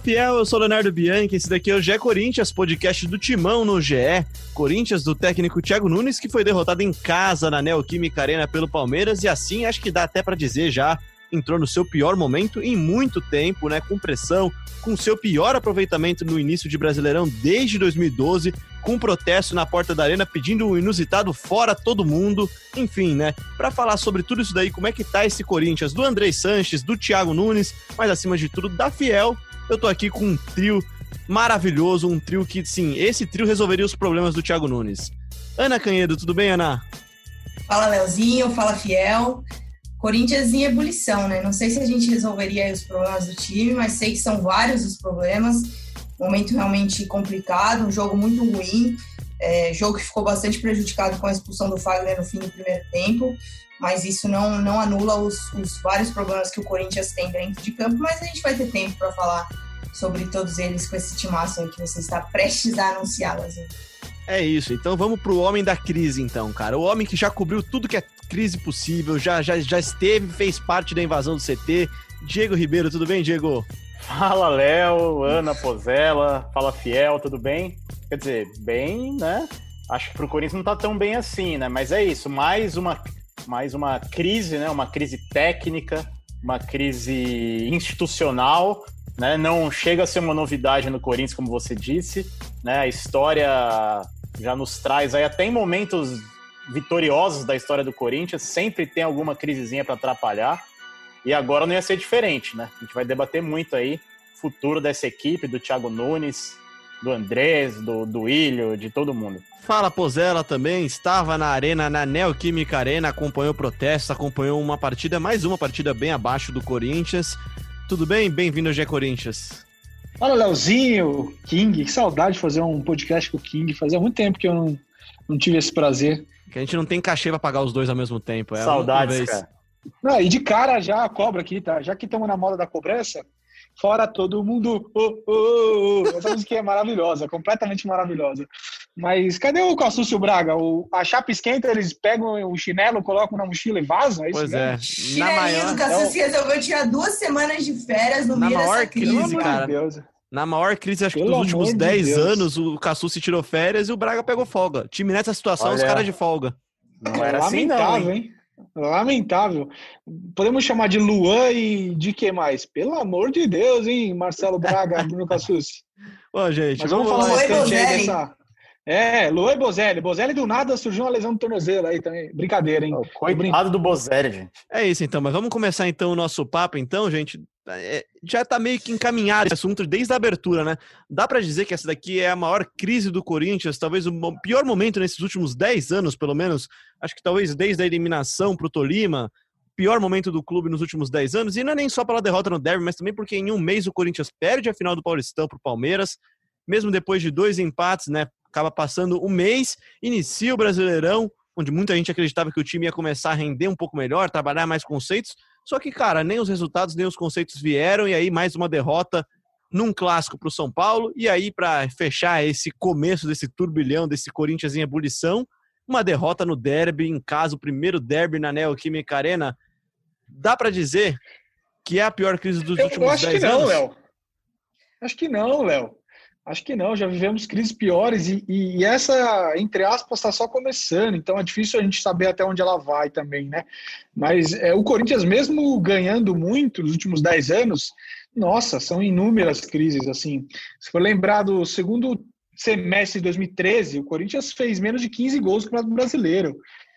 fiel, eu sou Leonardo Bianchi, esse daqui é o GE Corinthians, podcast do Timão no GE. Corinthians do técnico Thiago Nunes, que foi derrotado em casa na Neoquímica Arena pelo Palmeiras, e assim acho que dá até para dizer já, entrou no seu pior momento em muito tempo, né? Com pressão, com seu pior aproveitamento no início de Brasileirão desde 2012, com protesto na porta da arena pedindo um inusitado fora todo mundo. Enfim, né? Para falar sobre tudo isso daí, como é que tá esse Corinthians do Andrei Sanches, do Thiago Nunes, mas acima de tudo da Fiel, eu tô aqui com um trio maravilhoso, um trio que, sim, esse trio resolveria os problemas do Thiago Nunes. Ana Canhedo, tudo bem, Ana? Fala, Leozinho, fala, Fiel. Corinthians em ebulição, né? Não sei se a gente resolveria os problemas do time, mas sei que são vários os problemas. Momento realmente complicado, um jogo muito ruim. É, jogo que ficou bastante prejudicado com a expulsão do Fagner no fim do primeiro tempo, mas isso não, não anula os, os vários problemas que o Corinthians tem dentro de campo. Mas a gente vai ter tempo para falar sobre todos eles com esse timaço aí que você está prestes a anunciar, Lazinho. É isso, então vamos pro homem da crise, então, cara. O homem que já cobriu tudo que é crise possível, já, já, já esteve, fez parte da invasão do CT. Diego Ribeiro, tudo bem, Diego? Fala, Léo, Ana Pozella, fala Fiel, tudo bem? Quer dizer, bem, né? Acho que pro Corinthians não tá tão bem assim, né? Mas é isso, mais uma, mais uma crise, né? Uma crise técnica, uma crise institucional, né? Não chega a ser uma novidade no Corinthians, como você disse, né? A história já nos traz aí até em momentos vitoriosos da história do Corinthians, sempre tem alguma crisezinha para atrapalhar. E agora não ia ser diferente, né? A gente vai debater muito aí o futuro dessa equipe, do Thiago Nunes, do Andrés, do, do Ilho, de todo mundo. Fala Pozella também, estava na arena, na Neoquímica Arena, acompanhou protestos, acompanhou uma partida, mais uma partida bem abaixo do Corinthians. Tudo bem? Bem-vindo ao G Corinthians. Fala, Leozinho, King, que saudade de fazer um podcast com o King. Fazia muito tempo que eu não, não tive esse prazer. Que a gente não tem cachê pra pagar os dois ao mesmo tempo. É Saudades, cara. Não, e de cara já a cobra aqui, tá? Já que estamos na moda da cobrança, fora todo mundo. Oh, oh, oh. Essa música é maravilhosa, completamente maravilhosa. Mas cadê o Cassúcio Braga? O, a chapa esquenta, eles pegam o chinelo, colocam na mochila e vazam? É isso pois é. Na maior... O Cassúcio resolveu tirar duas semanas de férias no na meio maior dessa crise, crise, cara. Deus. Na maior crise, acho que Pelo dos últimos amor de 10 Deus. anos, o Cassu se tirou férias e o Braga pegou folga. Time nessa situação, os Olha. caras de folga. Não era assim, não. Hein? Lamentável. Podemos chamar de Luan e de que mais? Pelo amor de Deus, hein, Marcelo Braga, Bruno Cassus. Ô, gente, Mas vamos falar Luan e bastante aí dessa. É, Luan e Bozelli. Bozelli do nada surgiu uma lesão no tornozelo aí também. Brincadeira, hein? Coitado do Bozelli, gente. É isso então, mas vamos começar então o nosso papo, então, gente. É, já tá meio que encaminhado esse assunto desde a abertura, né? Dá pra dizer que essa daqui é a maior crise do Corinthians, talvez o pior momento nesses últimos 10 anos, pelo menos. Acho que talvez desde a eliminação pro Tolima, pior momento do clube nos últimos 10 anos. E não é nem só pela derrota no Derby, mas também porque em um mês o Corinthians perde a final do Paulistão pro Palmeiras, mesmo depois de dois empates, né? Acaba passando um mês, inicia o Brasileirão, onde muita gente acreditava que o time ia começar a render um pouco melhor, trabalhar mais conceitos. Só que, cara, nem os resultados, nem os conceitos vieram, e aí mais uma derrota num clássico para o São Paulo. E aí, para fechar esse começo desse turbilhão, desse Corinthians em ebulição, uma derrota no derby, em casa, o primeiro derby na Neoquímica Arena. Dá para dizer que é a pior crise dos Eu, últimos eu acho que 10 não, anos? Léo. Acho que não, Léo. Acho que não. Já vivemos crises piores e, e- essa, entre aspas, está só começando. Então é difícil a gente saber até onde ela vai também, né? Mas é, o Corinthians, mesmo ganhando muito nos últimos 10 anos, nossa, são inúmeras crises. Assim, se for lembrar do segundo semestre de 2013, o Corinthians fez menos de 15 gols no Campeonato Brasileiro,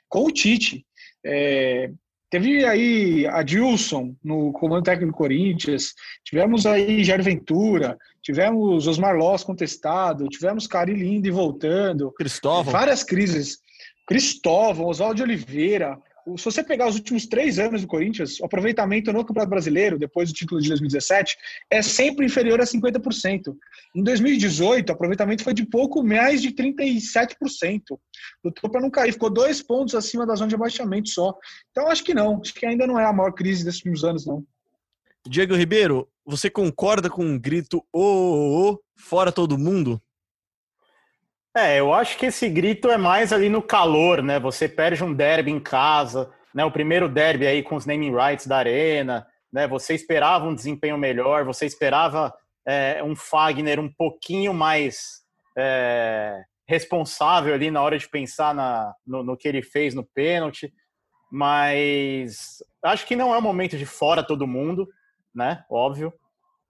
com o Tite. É, teve aí a Dilson no comando técnico do Corinthians, tivemos aí Jair Ventura, tivemos Osmar Loss contestado, tivemos Cari Linde voltando, Cristóvão. várias crises. Cristóvão, Oswaldo de Oliveira. O- Se você pegar os últimos três anos do Corinthians, o aproveitamento no Campeonato Brasileiro, depois do título de 2017, é sempre inferior a 50%. Em 2018, o aproveitamento foi de pouco mais de 37%. Lutou para não cair, ficou dois pontos acima da zona de abaixamento só. Então, acho que não. Acho que ainda não é a maior crise desses últimos anos, não. Diego Ribeiro, você concorda com um grito ô, ô, ô, fora todo mundo? É, eu acho que esse grito é mais ali no calor, né? Você perde um derby em casa, né? O primeiro derby aí com os naming rights da arena, né? Você esperava um desempenho melhor, você esperava é, um Fagner um pouquinho mais é, responsável ali na hora de pensar na, no, no que ele fez no pênalti, mas acho que não é o momento de fora todo mundo, né? Óbvio.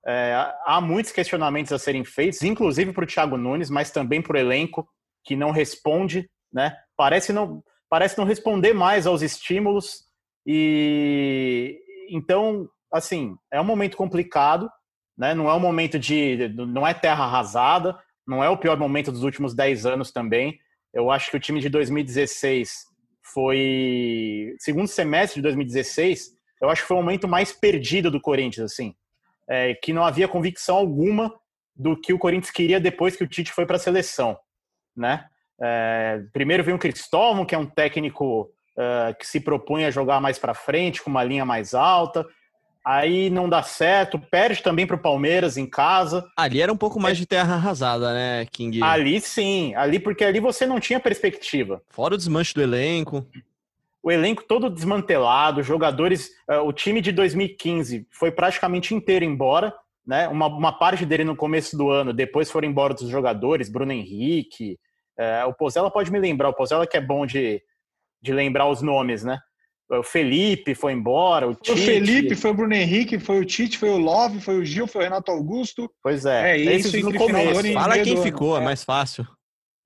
É, há muitos questionamentos a serem feitos, inclusive para o Thiago Nunes, mas também para o elenco, que não responde, né? Parece não, parece não responder mais aos estímulos. E então, assim, é um momento complicado, né? Não é um momento de. não é terra arrasada, não é o pior momento dos últimos 10 anos também. Eu acho que o time de 2016 foi. Segundo semestre de 2016, eu acho que foi o momento mais perdido do Corinthians, assim. É, que não havia convicção alguma do que o Corinthians queria depois que o Tite foi para a seleção, né? É, primeiro vem o Cristóvão, que é um técnico uh, que se propõe a jogar mais para frente, com uma linha mais alta aí não dá certo, perde também para o Palmeiras em casa. Ali era um pouco mais de terra arrasada, né, King? Ali sim, ali porque ali você não tinha perspectiva. Fora o desmanche do elenco. O elenco todo desmantelado, jogadores. Uh, o time de 2015 foi praticamente inteiro embora, né? Uma, uma parte dele no começo do ano, depois foram embora dos jogadores, Bruno Henrique. Uh, o Pozella pode me lembrar, o Pozella que é bom de, de lembrar os nomes, né? o Felipe foi embora, o Tite. O Felipe, foi o Bruno Henrique, foi o Tite, foi o Love, foi o Gil, foi o Renato Augusto. Pois é, é isso no começo. Fala quem ficou, é. é mais fácil.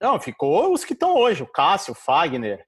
Não, ficou os que estão hoje, o Cássio, o Fagner,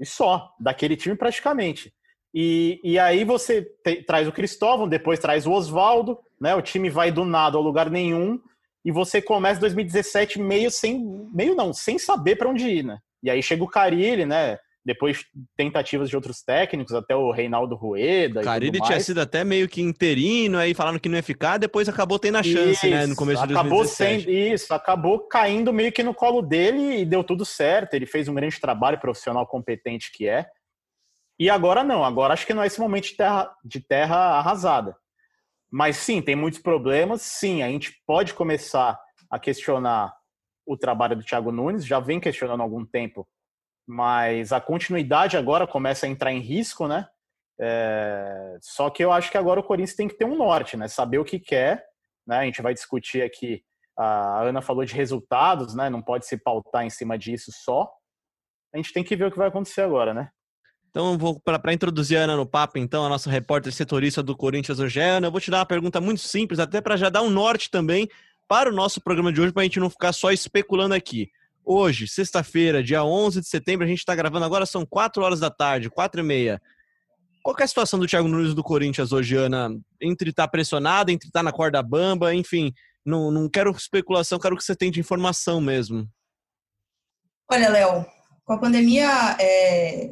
e só, daquele time praticamente. E, e aí você te, traz o Cristóvão, depois traz o Oswaldo, né? O time vai do nada ao lugar nenhum, e você começa 2017 meio sem, meio não, sem saber para onde ir, né? E aí chega o Carilli, né? Depois tentativas de outros técnicos, até o Reinaldo Rueda. Cara, ele tinha sido até meio que interino, aí falaram que não ia ficar, depois acabou tendo a chance, isso, né, no começo de acabou 2017. Sendo, isso, acabou caindo meio que no colo dele e deu tudo certo. Ele fez um grande trabalho profissional competente que é. E agora não, agora acho que não é esse momento de terra, de terra arrasada. Mas sim, tem muitos problemas. Sim, a gente pode começar a questionar o trabalho do Thiago Nunes, já vem questionando há algum tempo mas a continuidade agora começa a entrar em risco, né? É... Só que eu acho que agora o Corinthians tem que ter um norte, né? Saber o que quer, né? A gente vai discutir aqui. A Ana falou de resultados, né? Não pode se pautar em cima disso só. A gente tem que ver o que vai acontecer agora, né? Então, vou para introduzir a Ana no papo, então, a nossa repórter setorista do Corinthians, hoje, Ana, eu vou te dar uma pergunta muito simples, até para já dar um norte também para o nosso programa de hoje, para a gente não ficar só especulando aqui. Hoje, sexta-feira, dia 11 de setembro, a gente está gravando agora, são 4 horas da tarde, 4 e meia. Qual é a situação do Thiago Nunes do Corinthians hoje, Ana? Entre estar tá pressionado, entre estar tá na corda bamba, enfim, não, não quero especulação, quero que você tenha de informação mesmo. Olha, Léo, com a pandemia, é,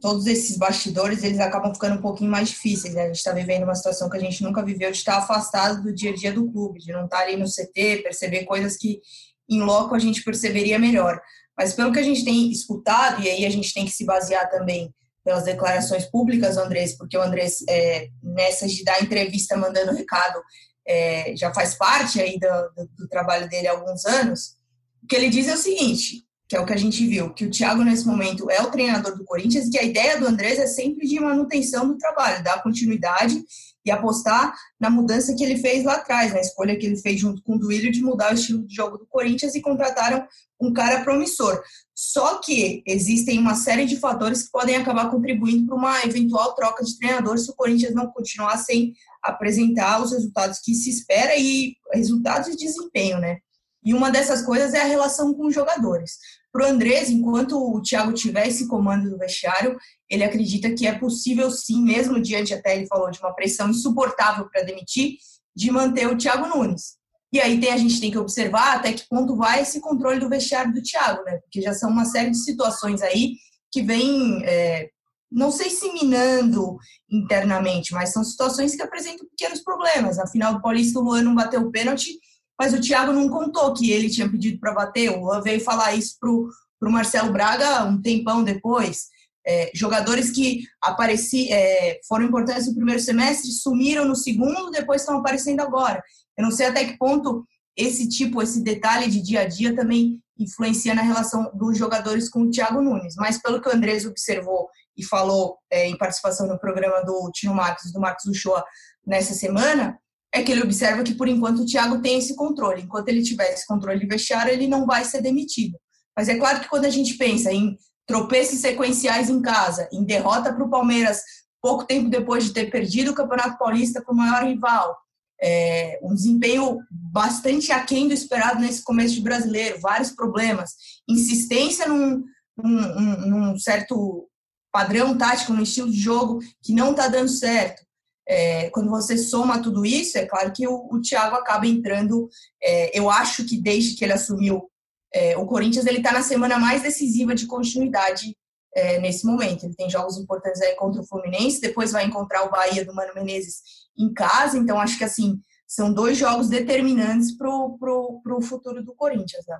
todos esses bastidores, eles acabam ficando um pouquinho mais difíceis, né? A gente está vivendo uma situação que a gente nunca viveu, de estar afastado do dia a dia do clube, de não estar ali no CT, perceber coisas que em loco a gente perceberia melhor. Mas pelo que a gente tem escutado, e aí a gente tem que se basear também pelas declarações públicas, Andrés, porque o Andrés, é, nessa de dar entrevista mandando recado, é, já faz parte aí do, do, do, trabalho dele há alguns anos, o que ele diz é o seguinte, que é o que a gente viu, que o Thiago, nesse momento, é o treinador do Corinthians, e que a ideia do Andrés é sempre de manutenção do trabalho, dar continuidade e apostar na mudança que ele fez lá atrás, na escolha que ele fez junto com o Duílio de mudar o estilo de jogo do Corinthians e contrataram um cara promissor. Só que existem uma série de fatores que podem acabar contribuindo para uma eventual troca de treinador se o Corinthians não continuar sem apresentar os resultados que se espera e resultados de desempenho, né? E uma dessas coisas é a relação com os jogadores. Para o Andrés, enquanto o Thiago tiver esse comando do vestiário, ele acredita que é possível sim, mesmo diante, até ele falou, de uma pressão insuportável para demitir, de manter o Thiago Nunes. E aí tem, a gente tem que observar até que ponto vai esse controle do vestiário do Thiago, né? Porque já são uma série de situações aí que vem, é, não sei se minando internamente, mas são situações que apresentam pequenos problemas. Afinal, o Paulista, o Luan não bateu o pênalti mas o Thiago não contou que ele tinha pedido para bater. O Luan veio falar isso para o Marcelo Braga um tempão depois. É, jogadores que apareci, é, foram importantes no primeiro semestre sumiram no segundo, depois estão aparecendo agora. Eu não sei até que ponto esse tipo, esse detalhe de dia a dia também influencia na relação dos jogadores com o Thiago Nunes. Mas pelo que o Andrés observou e falou é, em participação no programa do Tino Marcos, do Marcos Uchoa, nessa semana, é que ele observa que, por enquanto, o Thiago tem esse controle. Enquanto ele tiver esse controle de vestiário, ele não vai ser demitido. Mas é claro que quando a gente pensa em tropeços sequenciais em casa, em derrota para o Palmeiras pouco tempo depois de ter perdido o Campeonato Paulista para o maior rival, é, um desempenho bastante aquém do esperado nesse começo de brasileiro, vários problemas, insistência num, num, num certo padrão tático, no estilo de jogo que não está dando certo. É, quando você soma tudo isso, é claro que o, o Thiago acaba entrando. É, eu acho que desde que ele assumiu é, o Corinthians, ele está na semana mais decisiva de continuidade é, nesse momento. Ele tem jogos importantes aí contra o Fluminense, depois vai encontrar o Bahia do Mano Menezes em casa. Então, acho que assim são dois jogos determinantes para o futuro do Corinthians. Né?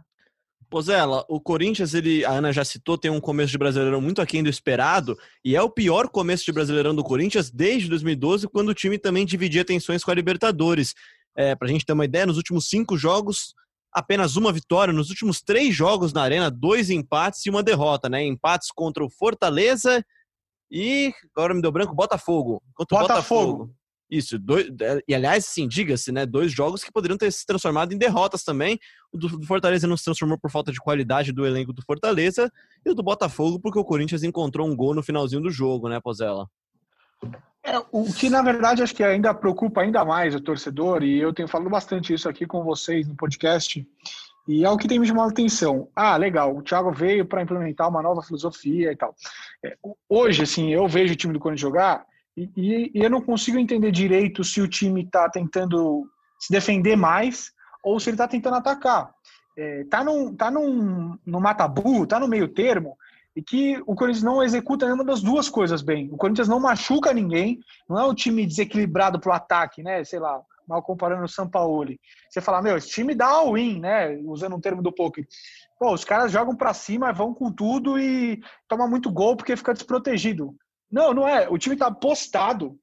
Pozela, o Corinthians, ele, a Ana já citou, tem um começo de Brasileirão muito aquém do esperado, e é o pior começo de Brasileirão do Corinthians desde 2012, quando o time também dividia atenções com a Libertadores. É, Para a gente ter uma ideia, nos últimos cinco jogos, apenas uma vitória. Nos últimos três jogos na Arena, dois empates e uma derrota, né? Empates contra o Fortaleza e, agora me deu branco, Botafogo. Contra Botafogo. Botafogo. Isso, dois, e aliás, sim, diga-se, né? Dois jogos que poderiam ter se transformado em derrotas também. O do Fortaleza não se transformou por falta de qualidade do elenco do Fortaleza, e o do Botafogo, porque o Corinthians encontrou um gol no finalzinho do jogo, né, Pozella? É, o que, na verdade, acho que ainda preocupa ainda mais o torcedor, e eu tenho falado bastante isso aqui com vocês no podcast, e é o que tem me chamado a atenção. Ah, legal, o Thiago veio para implementar uma nova filosofia e tal. É, hoje, assim, eu vejo o time do Corinthians jogar e, e, e eu não consigo entender direito se o time está tentando se defender mais ou se ele está tentando atacar. É, tá num, tá num, no matabu, tá no meio termo, e que o Corinthians não executa nenhuma das duas coisas bem. O Corinthians não machuca ninguém, não é um time desequilibrado pro ataque, né? Sei lá, mal comparando o São Paulo. Você fala, meu, esse time dá all-in, né? Usando um termo do poker. Pô, os caras jogam para cima, vão com tudo e toma muito gol porque fica desprotegido. Não, não é. O time está postado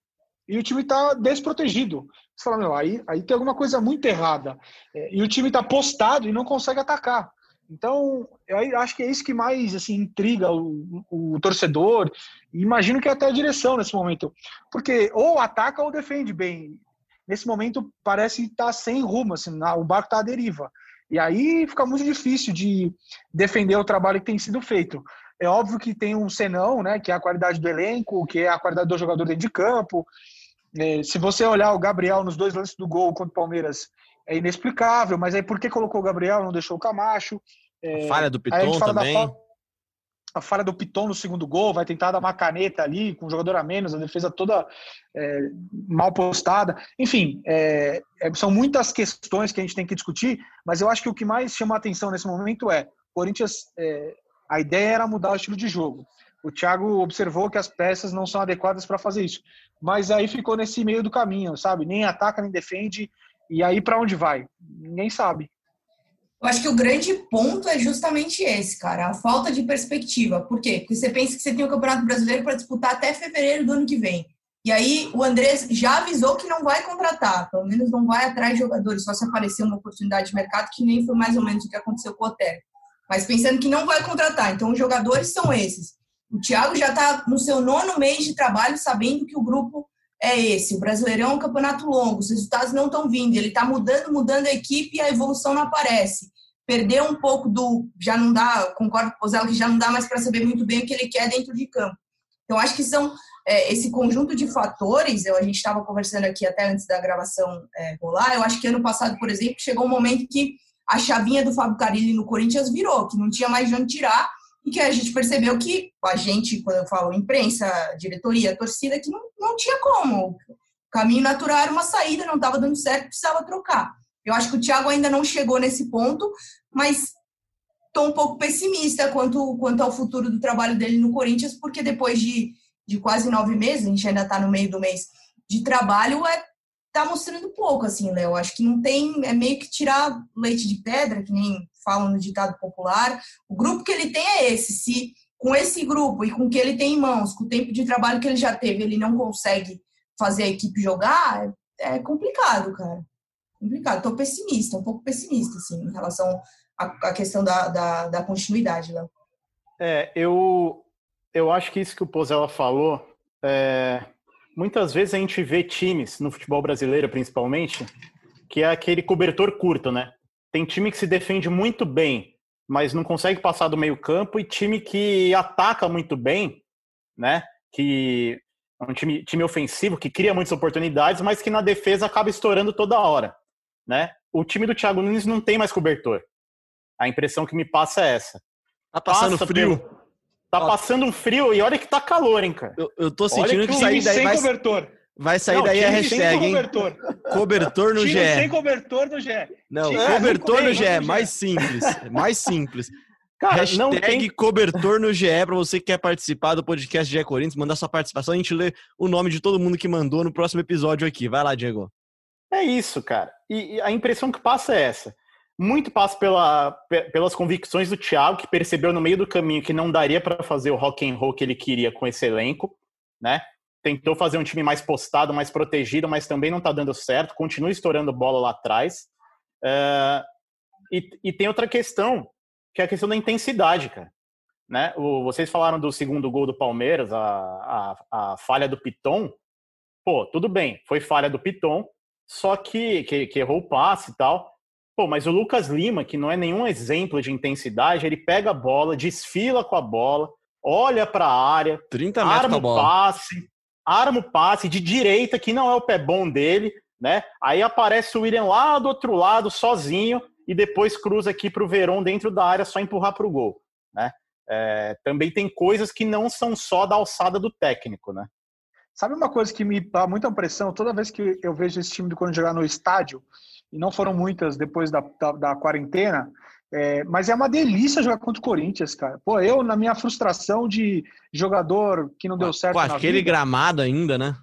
e o time está desprotegido. Você fala, meu, aí, aí tem alguma coisa muito errada. É, e o time está postado e não consegue atacar. Então, eu acho que é isso que mais assim, intriga o, o, torcedor. E imagino que até a direção nesse momento. Porque ou ataca ou defende bem. Nesse momento parece estar tá sem rumo, assim, o barco está à deriva. E aí fica muito difícil de defender o trabalho que tem sido feito. É óbvio que tem um senão, né, que é a qualidade do elenco, que é a qualidade do jogador dentro de campo. É, se você olhar o Gabriel nos dois lances do gol contra o Palmeiras, é inexplicável, mas aí por que colocou o Gabriel, não deixou o Camacho? É, a falha do Piton também. Fa... a falha do Piton no segundo gol, vai tentar dar uma caneta ali, com um jogador a menos, a defesa toda é, mal postada. Enfim, é, é, são muitas questões que a gente tem que discutir, mas eu acho que o que mais chama a atenção nesse momento é o Corinthians é, a ideia era mudar o estilo de jogo. O Thiago observou que as peças não são adequadas para fazer isso. Mas aí ficou nesse meio do caminho, sabe? Nem ataca, nem defende. E aí para onde vai? Ninguém sabe. Eu acho que o grande ponto é justamente esse, cara, a falta de perspectiva. Por quê? Porque você pensa que você tem o Campeonato Brasileiro para disputar até fevereiro do ano que vem. E aí o Andrés já avisou que não vai contratar, pelo menos não vai atrás de jogadores, só se aparecer uma oportunidade de mercado, que nem foi mais ou menos o que aconteceu com o Otero mas pensando que não vai contratar. Então, os jogadores são esses. O Thiago já está no seu nono mês de trabalho, sabendo que o grupo é esse. O Brasileirão é um campeonato longo, os resultados não estão vindo. Ele está mudando, mudando a equipe e a evolução não aparece. Perdeu um pouco do. Já não dá, concordo com o Zé, que já não dá mais para saber muito bem o que ele quer dentro de campo. Então, acho que são é, esse conjunto de fatores. Eu, a gente estava conversando aqui até antes da gravação é, rolar. Eu acho que ano passado, por exemplo, chegou um momento que a chavinha do Fábio Carilli no Corinthians virou, que não tinha mais de onde tirar, e que a gente percebeu que a gente, quando eu falo imprensa, diretoria, torcida, que não, não tinha como. O caminho natural era uma saída, não estava dando certo, precisava trocar. Eu acho que o Thiago ainda não chegou nesse ponto, mas estou um pouco pessimista quanto, quanto ao futuro do trabalho dele no Corinthians, porque depois de, de quase nove meses, a gente ainda está no meio do mês de trabalho, é tá mostrando pouco, assim, Léo. Acho que não tem, é meio que tirar leite de pedra, que nem falam no ditado popular. O grupo que ele tem é esse. Se com esse grupo e com o que ele tem em mãos, com o tempo de trabalho que ele já teve, ele não consegue fazer a equipe jogar, é complicado, cara. Complicado. Tô pessimista, um pouco pessimista, assim, em relação à, à questão da, da, da continuidade, Léo. É, eu, eu acho que isso que o Pozella falou é, muitas vezes a gente vê times, no futebol brasileiro principalmente, que é aquele cobertor curto, né? Tem time que se defende muito bem, mas não consegue passar do meio campo, e time que ataca muito bem, né? Que é um time, time ofensivo, que cria muitas oportunidades, mas que na defesa acaba estourando toda hora, né? O time do Thiago Nunes não tem mais cobertor. A impressão que me passa é essa. Tá passando Passa frio. pelo- Tá passando um frio e olha que tá calor, hein, cara. Eu, eu tô Olha sentindo que que o sair daí sem vai, cobertor. vai sair Não, daí a hashtag, hein? cobertor. Cobertor no Time GE. sem cobertor no GE. Não, Time cobertor no GE, mais simples. Mais simples. Cara, Hashtag não tem cobertor no GE pra você que quer participar do podcast GE Corinthians, mandar sua participação, a gente lê o nome de todo mundo que mandou no próximo episódio aqui. Vai lá, Diego. É isso, cara. E, e a impressão que passa é essa. Muito passa pela, pe- pelas convicções do Thiago, que percebeu no meio do caminho que não daria para fazer o rock and roll que ele queria com esse elenco, né? Tentou fazer um time mais postado, mais protegido, mas também não tá dando certo. Continua estourando bola lá atrás. É, e, e tem outra questão, que é a questão da intensidade, cara. Né? O- vocês falaram do segundo gol do Palmeiras, a, a, a falha do Piton. Pô, tudo bem, foi falha do Piton, só que, que, que errou o passe e tal. Pô, mas o Lucas Lima, que não é nenhum exemplo de intensidade, ele pega a bola, desfila com a bola, olha para a área, 30 metros com arma o bola. passe, arma o passe de direita, que não é o pé bom dele, né? Aí aparece o William lá do outro lado, sozinho, e depois cruza aqui para o Verón dentro da área, só empurrar para o gol, né? É, também tem coisas que não são só da alçada do técnico, né? Sabe uma coisa que me dá muita impressão toda vez que eu vejo esse time do Corinthians jogar no estádio, e não foram muitas depois da, da, da quarentena, é, mas é uma delícia jogar contra o Corinthians, cara. Pô, eu, na minha frustração de jogador que não deu certo Com na aquele vida, gramado ainda, né?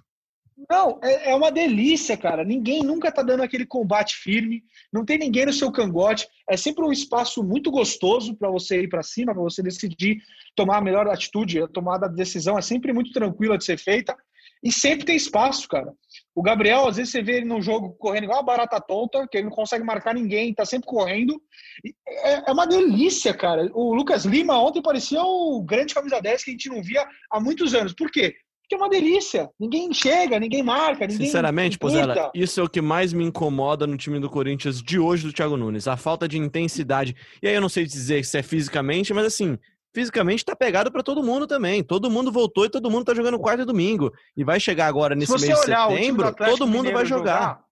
Não, é, é uma delícia, cara. Ninguém nunca tá dando aquele combate firme, não tem ninguém no seu cangote. É sempre um espaço muito gostoso para você ir para cima, para você decidir tomar a melhor atitude. A tomada de decisão é sempre muito tranquila de ser feita e sempre tem espaço, cara. O Gabriel, às vezes você vê ele num jogo correndo igual uma barata tonta, que ele não consegue marcar ninguém, tá sempre correndo. É, é uma delícia, cara. O Lucas Lima ontem parecia o grande camisa 10 que a gente não via há muitos anos. Por quê? Porque é uma delícia. Ninguém chega, ninguém marca, ninguém. Sinceramente. Pozela, isso é o que mais me incomoda no time do Corinthians de hoje do Thiago Nunes. A falta de intensidade. E aí eu não sei dizer se é fisicamente, mas assim, fisicamente tá pegado pra todo mundo também. Todo mundo voltou e todo mundo tá jogando quarta e domingo. E vai chegar agora nesse mês de setembro, todo mundo vai Mineiro jogar.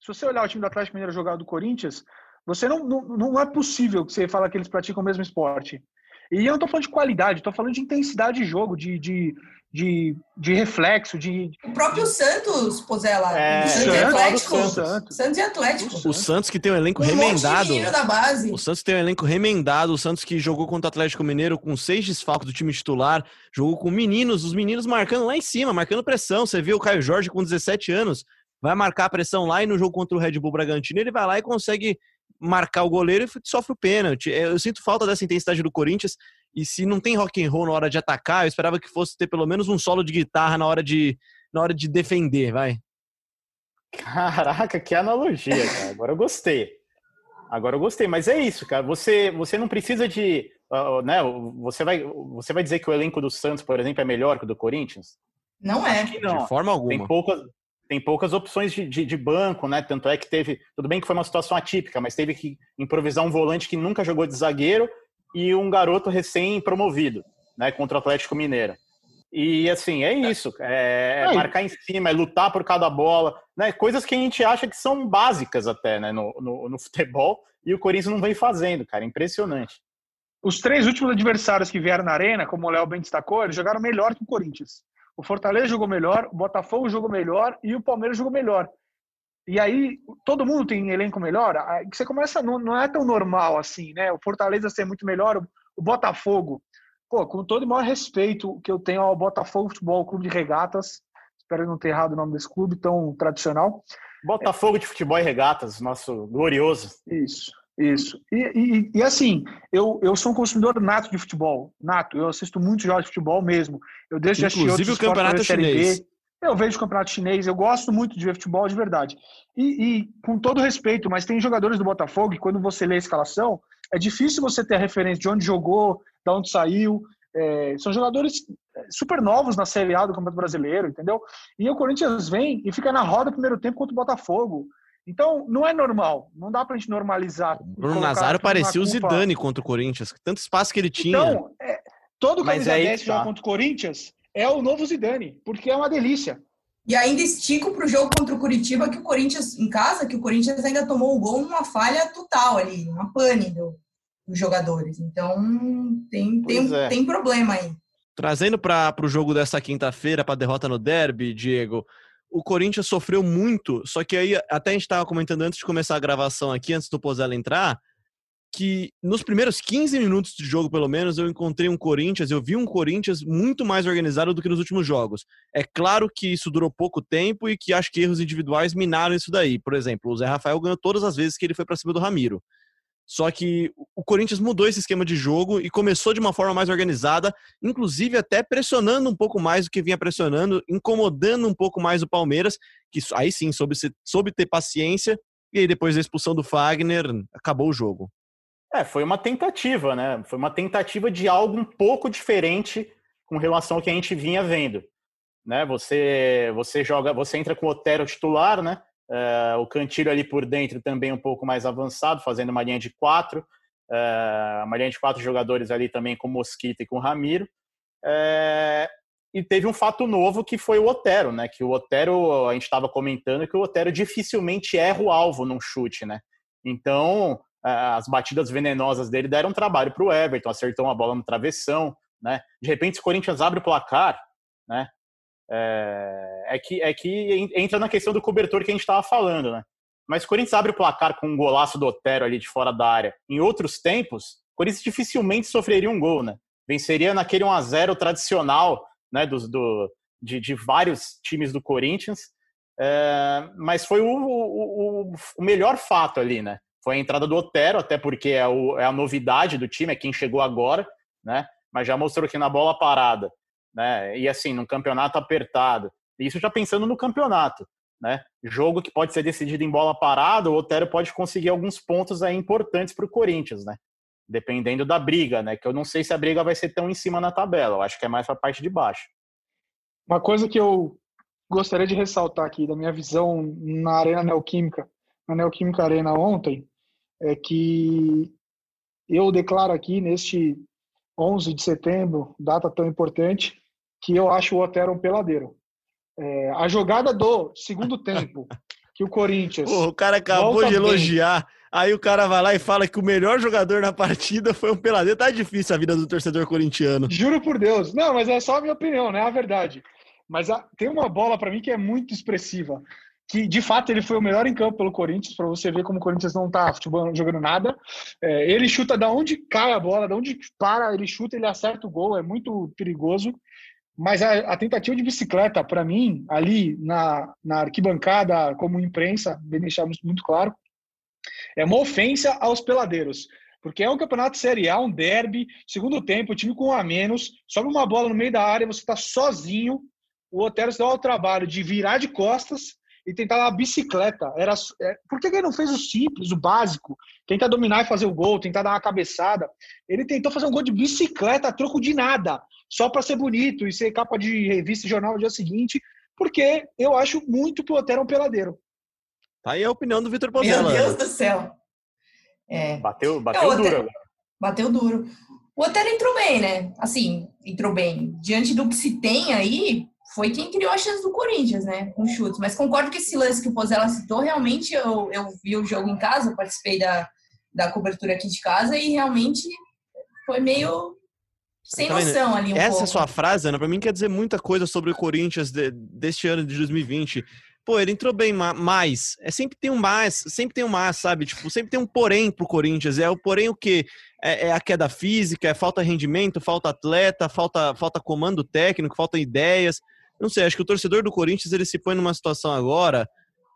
Se você olhar o time do Atlético Mineiro jogar do Corinthians, você não, não, não é possível que você fale que eles praticam o mesmo esporte. E eu não tô falando de qualidade, tô falando de intensidade de jogo, de, de, de, de reflexo, de. O próprio Santos, Pozella. É, o Santos e Santos, Atlético. Santos. Santos. E Atlético. O Santos que tem um elenco Um monte de remendado. menino da base. O Santos tem um elenco remendado. O Santos que jogou contra o Atlético Mineiro com seis desfalques do time titular. Jogou com meninos, os meninos marcando lá em cima, marcando pressão. Você viu o Caio Jorge com 17 anos. Vai marcar a pressão lá e no jogo contra o Red Bull Bragantino ele vai lá e consegue marcar o goleiro e sofre o pênalti. É, Eu sinto falta dessa intensidade do Corinthians. E se não tem rock and roll na hora de atacar, eu esperava que fosse ter pelo menos um solo de guitarra na hora de, na hora de defender, vai. Caraca, que analogia, cara. Agora eu gostei. Agora eu gostei, mas é isso, cara. Você, você não precisa de. ah, né, você, vai, você vai dizer que o elenco do Santos, por exemplo, é melhor que o do Corinthians? Não é. Que De forma Tem alguma. poucas, tem poucas opções de, de, de banco, né? Tanto é que teve. Tudo bem que foi uma situação atípica, mas teve que improvisar um volante que nunca jogou de zagueiro e um garoto recém-promovido, né? Contra o Atlético Mineiro. E assim, é isso. É, é Aí. marcar em cima, é lutar por cada bola, né? Coisas que a gente acha que são básicas até, né? No, no, no futebol. E o Corinthians não vem fazendo, cara. Impressionante. Os três últimos adversários que vieram na Arena, como o Léo bem destacou, eles jogaram melhor que o Corinthians. O Fortaleza jogou melhor, o Botafogo jogou melhor e o Palmeiras jogou melhor. E aí, todo mundo tem elenco melhor, aí que você começa, não, não é tão normal assim, né? O Fortaleza ser muito melhor, o, Botafogo, pô, com todo o maior respeito que eu tenho ao Botafogo Futebol Clube de Regatas, espero não ter errado o nome desse clube tão tradicional, Botafogo de Futebol e Regatas, nosso glorioso. Isso, isso. E, e- e, assim, eu, eu sou um consumidor nato de futebol, nato. Eu assisto muitos jogos de futebol mesmo. Eu deixo de assistir Inclusive o campeonato chinês. B. Eu vejo o campeonato chinês, eu gosto muito de ver futebol de verdade. E, e com todo respeito, mas tem jogadores do Botafogo que quando você lê a escalação, é difícil você ter a referência de onde jogou, de onde saiu. É, são jogadores super novos na Série A do Campeonato Brasileiro, entendeu? E o Corinthians vem e fica na roda primeiro tempo contra o Botafogo. Então, não é normal. Não dá pra gente normalizar. Bruno Nazário parecia o Zidane contra o Corinthians. Tanto espaço que ele tinha. Então, é, todo camisa 10 que joga contra o Corinthians é o novo Zidane, porque é uma delícia. E ainda estico para o jogo contra o Curitiba, que o Corinthians, em casa, que o Corinthians ainda tomou o gol numa falha total ali, uma pane do, dos jogadores. Então, tem, tem, é. tem problema aí. Trazendo para o jogo dessa quinta-feira, para a derrota no derby, Diego, o Corinthians sofreu muito, só que aí até a gente estava comentando antes de começar a gravação aqui, antes do Pozella entrar, que nos primeiros 15 minutos de jogo, pelo menos, eu encontrei um Corinthians, eu vi um Corinthians muito mais organizado do que nos últimos jogos. É claro que isso durou pouco tempo e que acho que erros individuais minaram isso daí. Por exemplo, o Zé Rafael ganhou todas as vezes que ele foi para cima do Ramiro. Só que o Corinthians mudou esse esquema de jogo e começou de uma forma mais organizada, inclusive até pressionando um pouco mais do que vinha pressionando, incomodando um pouco mais o Palmeiras, que aí sim soube, soube ter paciência, e aí depois da expulsão do Fagner, acabou o jogo. É, foi uma tentativa, né? Foi uma tentativa de algo um pouco diferente com relação ao que a gente vinha vendo. Né? Você, você joga, você entra com o Otero titular, né? É, o Cantilho ali por dentro também um pouco mais avançado, fazendo uma linha de quatro. É, uma linha de quatro jogadores ali também com Mosquita e com Ramiro. É, e teve um fato novo que foi o Otero, né? Que o Otero, a gente estava comentando que o Otero dificilmente erra o alvo num chute, né? Então, as batidas venenosas dele deram trabalho para o Everton, acertou uma bola no travessão, né? De repente, se o Corinthians abre o placar, né? É, é, que, é que entra na questão do cobertor que a gente estava falando, né? Mas o Corinthians abre o placar com um golaço do Otero ali de fora da área, em outros tempos, o Corinthians dificilmente sofreria um gol, né? Venceria naquele 1 a 0 tradicional, né? Do, do de, de vários times do Corinthians. É, mas foi o, o, o melhor fato ali, né? Foi a entrada do Otero, até porque é, o, é, a novidade do time, é quem chegou agora, né? Mas já mostrou que na bola parada, né? E assim, num campeonato apertado. Isso já pensando no campeonato, né? Jogo que pode ser decidido em bola parada, o Otero pode conseguir alguns pontos aí importantes para o Corinthians, né? Dependendo da briga, né? Que eu não sei se a briga vai ser tão em cima na tabela, eu acho que é mais para a parte de baixo. Uma coisa que eu gostaria de ressaltar aqui da minha visão na Arena Neoquímica, na Neoquímica Arena ontem, é que eu declaro aqui neste 11 de setembro, data tão importante, que eu acho o Otero um peladeiro. É, a jogada do segundo tempo, que o Corinthians. O cara acabou de elogiar, bem. aí o cara vai lá e fala que o melhor jogador na partida foi um peladeiro. Tá difícil a vida do torcedor corintiano. Juro por Deus. Não, mas é só a minha opinião, não é a verdade. Mas a, tem uma bola para mim que é muito expressiva que de fato ele foi o melhor em campo pelo Corinthians, para você ver como o Corinthians não está jogando nada. É, ele chuta da onde cai a bola, da onde para, ele chuta, ele acerta o gol, é muito perigoso. Mas a, a tentativa de bicicleta, para mim, ali na, na arquibancada, como imprensa, deixamos muito claro, é uma ofensa aos peladeiros. Porque é um campeonato Série A, um derby, segundo tempo, time com um a menos, sobe uma bola no meio da área, você está sozinho. O Otero se dá o trabalho de virar de costas e tentar dar bicicleta. Era, é, por que ele não fez o simples, o básico? Tentar dominar e fazer o gol, tentar dar uma cabeçada. Ele tentou fazer um gol de bicicleta a troco de nada, só para ser bonito e ser capa de revista e jornal no dia seguinte, porque eu acho muito que o Otero é um peladeiro. Tá aí a opinião do Vitor Pozella. Meu Deus do céu. É. Bateu, bateu é, duro. Bateu duro. O Otero entrou bem, né? Assim, entrou bem. Diante do que se tem aí, foi quem criou a chance do Corinthians, né? Com chutes. Mas concordo que esse lance que o Pozella citou, realmente eu, eu vi o jogo em casa, participei da, da cobertura aqui de casa e realmente foi meio sem tá noção ali um Essa pouco. sua frase, Ana, pra mim quer dizer muita coisa sobre o Corinthians de, deste ano de 2020. Pô, ele entrou bem, mas é sempre tem um mais, sempre tem um mais, sabe? Tipo, sempre tem um porém pro Corinthians. É o porém o quê? É, é a queda física, é falta rendimento, falta atleta, falta, falta comando técnico, falta ideias. Não sei, acho que o torcedor do Corinthians ele se põe numa situação agora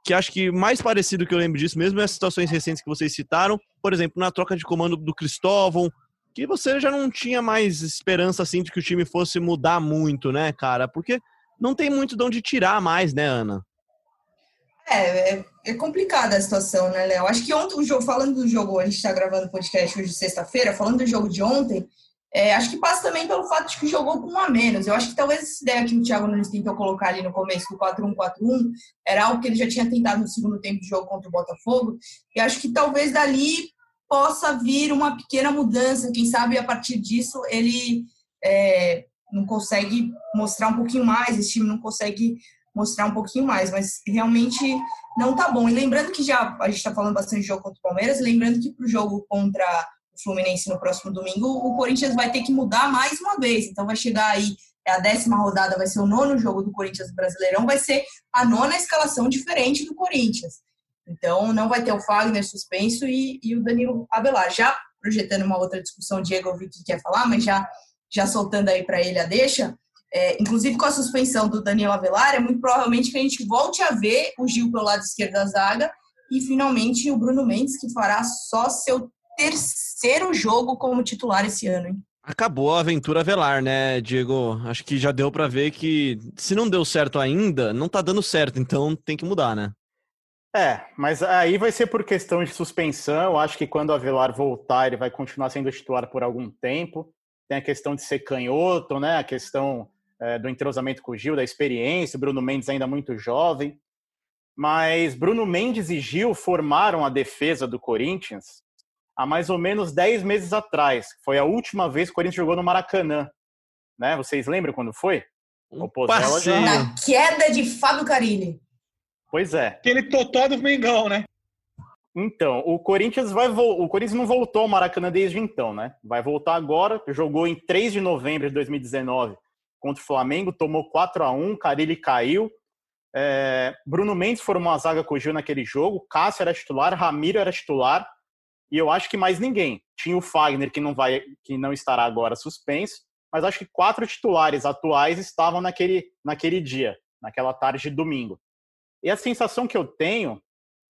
que acho que mais parecido que eu lembro disso mesmo é as situações recentes que vocês citaram, por exemplo, na troca de comando do Cristóvão, que você já não tinha mais esperança assim de que o time fosse mudar muito, né, cara? Porque não tem muito de onde tirar mais, né, Ana? É, é, é complicada a situação, né, Léo? Acho que ontem o jogo, falando do jogo, a gente está gravando o podcast hoje sexta-feira, falando do jogo de ontem, É, acho que passa também pelo fato de que jogou com um a menos. Eu acho que talvez essa ideia que o Thiago Nunes tentou colocar ali no começo do 4-1-4-1 era algo que ele já tinha tentado no segundo tempo de jogo contra o Botafogo. E acho que talvez dali possa vir uma pequena mudança. Quem sabe a partir disso ele é, não consegue mostrar um pouquinho mais, esse time não consegue mostrar um pouquinho mais, mas realmente não tá bom. E lembrando que já a gente está falando bastante de jogo contra o Palmeiras, lembrando que para o jogo contra Fluminense no próximo domingo, o Corinthians vai ter que mudar mais uma vez. Então vai chegar aí, é a décima rodada, vai ser o nono jogo do Corinthians Brasileirão, vai ser a nona escalação diferente do Corinthians. Então não vai ter o Fagner suspenso e, e o Danilo Avelar. Já projetando uma outra discussão, Diego, eu vi que quer falar, mas já, já soltando aí para ele a deixa. É, inclusive com a suspensão do Daniel Avelar, é muito provavelmente que a gente volte a ver o Gil pelo lado esquerdo da zaga e finalmente o Bruno Mendes, que fará só seu terceiro jogo como titular esse ano. Hein? Acabou a aventura Avelar, né, Diego? Acho que já deu para ver que se não deu certo ainda, não tá dando certo, então tem que mudar, né? É, mas aí vai ser por questão de suspensão. Eu acho que quando o Avelar voltar, ele vai continuar sendo titular por algum tempo. Tem a questão de ser canhoto, né? A questão é, do entrosamento com o Gil, da experiência, o Bruno Mendes ainda muito jovem. Mas Bruno Mendes e Gil formaram a defesa do Corinthians há mais ou menos 10 meses atrás. Foi a última vez que o Corinthians jogou no Maracanã. Né? Vocês lembram quando foi? Um o Pozella já... Na queda de Fábio Carilli. Pois é. Aquele totó do Mengão, né? Então, o Corinthians vai o Corinthians não voltou ao Maracanã desde então, né? Vai voltar agora, jogou em 3 de novembro de 2019 contra o Flamengo, tomou 4 a 1 Carilli caiu. É, Bruno Mendes formou a zaga com o Gil naquele jogo, Cássio era titular, Ramiro era titular, e eu acho que mais ninguém. Tinha o Fagner, que não, vai, que não estará agora suspenso, mas acho que quatro titulares atuais estavam naquele, naquele dia, naquela tarde de domingo. E a sensação que eu tenho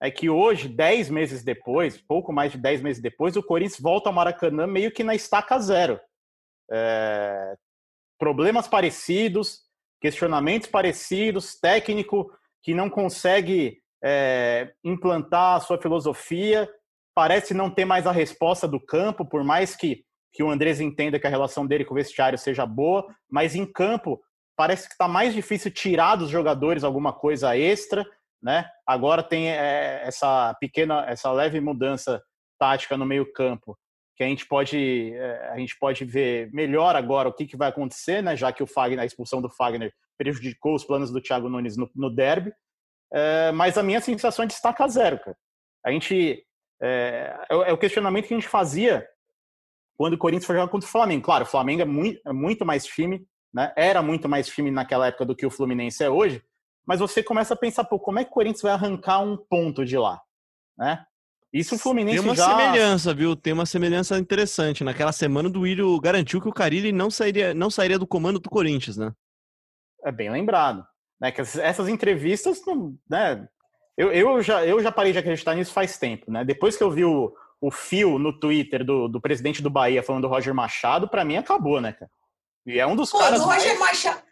é que hoje, dez meses depois, pouco mais de dez meses depois, o Corinthians volta ao Maracanã meio que na estaca zero. É, problemas parecidos, questionamentos parecidos, técnico que não consegue é, implantar a sua filosofia, parece não ter mais a resposta do campo, por mais que, que o Andrés entenda que a relação dele com o vestiário seja boa, mas em campo parece que está mais difícil tirar dos jogadores alguma coisa extra, né? Agora tem é, essa pequena, essa leve mudança tática no meio campo que a gente pode é, a gente pode ver melhor agora o que, que vai acontecer, né? Já que o Fagner, a expulsão do Fagner prejudicou os planos do Thiago Nunes no, no derby. É, mas a minha sensação é de estaca zero, cara. A gente é, é, é, o questionamento que a gente fazia quando o Corinthians foi jogar contra o Flamengo. Claro, o Flamengo é muito, é muito mais time, né? Era muito mais time naquela época do que o Fluminense é hoje. Mas você começa a pensar, pô, como é que o Corinthians vai arrancar um ponto de lá, né? Isso o Fluminense Tem uma já... semelhança, viu? Tem uma semelhança interessante. Naquela semana o Duílio garantiu que o Carilli não sairia, não sairia do comando do Corinthians, né? É bem lembrado. Né? Que essas entrevistas, né? Eu, eu, já, eu já parei de acreditar nisso faz tempo, né? Depois que eu vi o, o fio no Twitter do, do presidente do Bahia falando do Roger Machado, para mim acabou, né, cara? E é um dos Pô, caras. Do Roger mais... Machado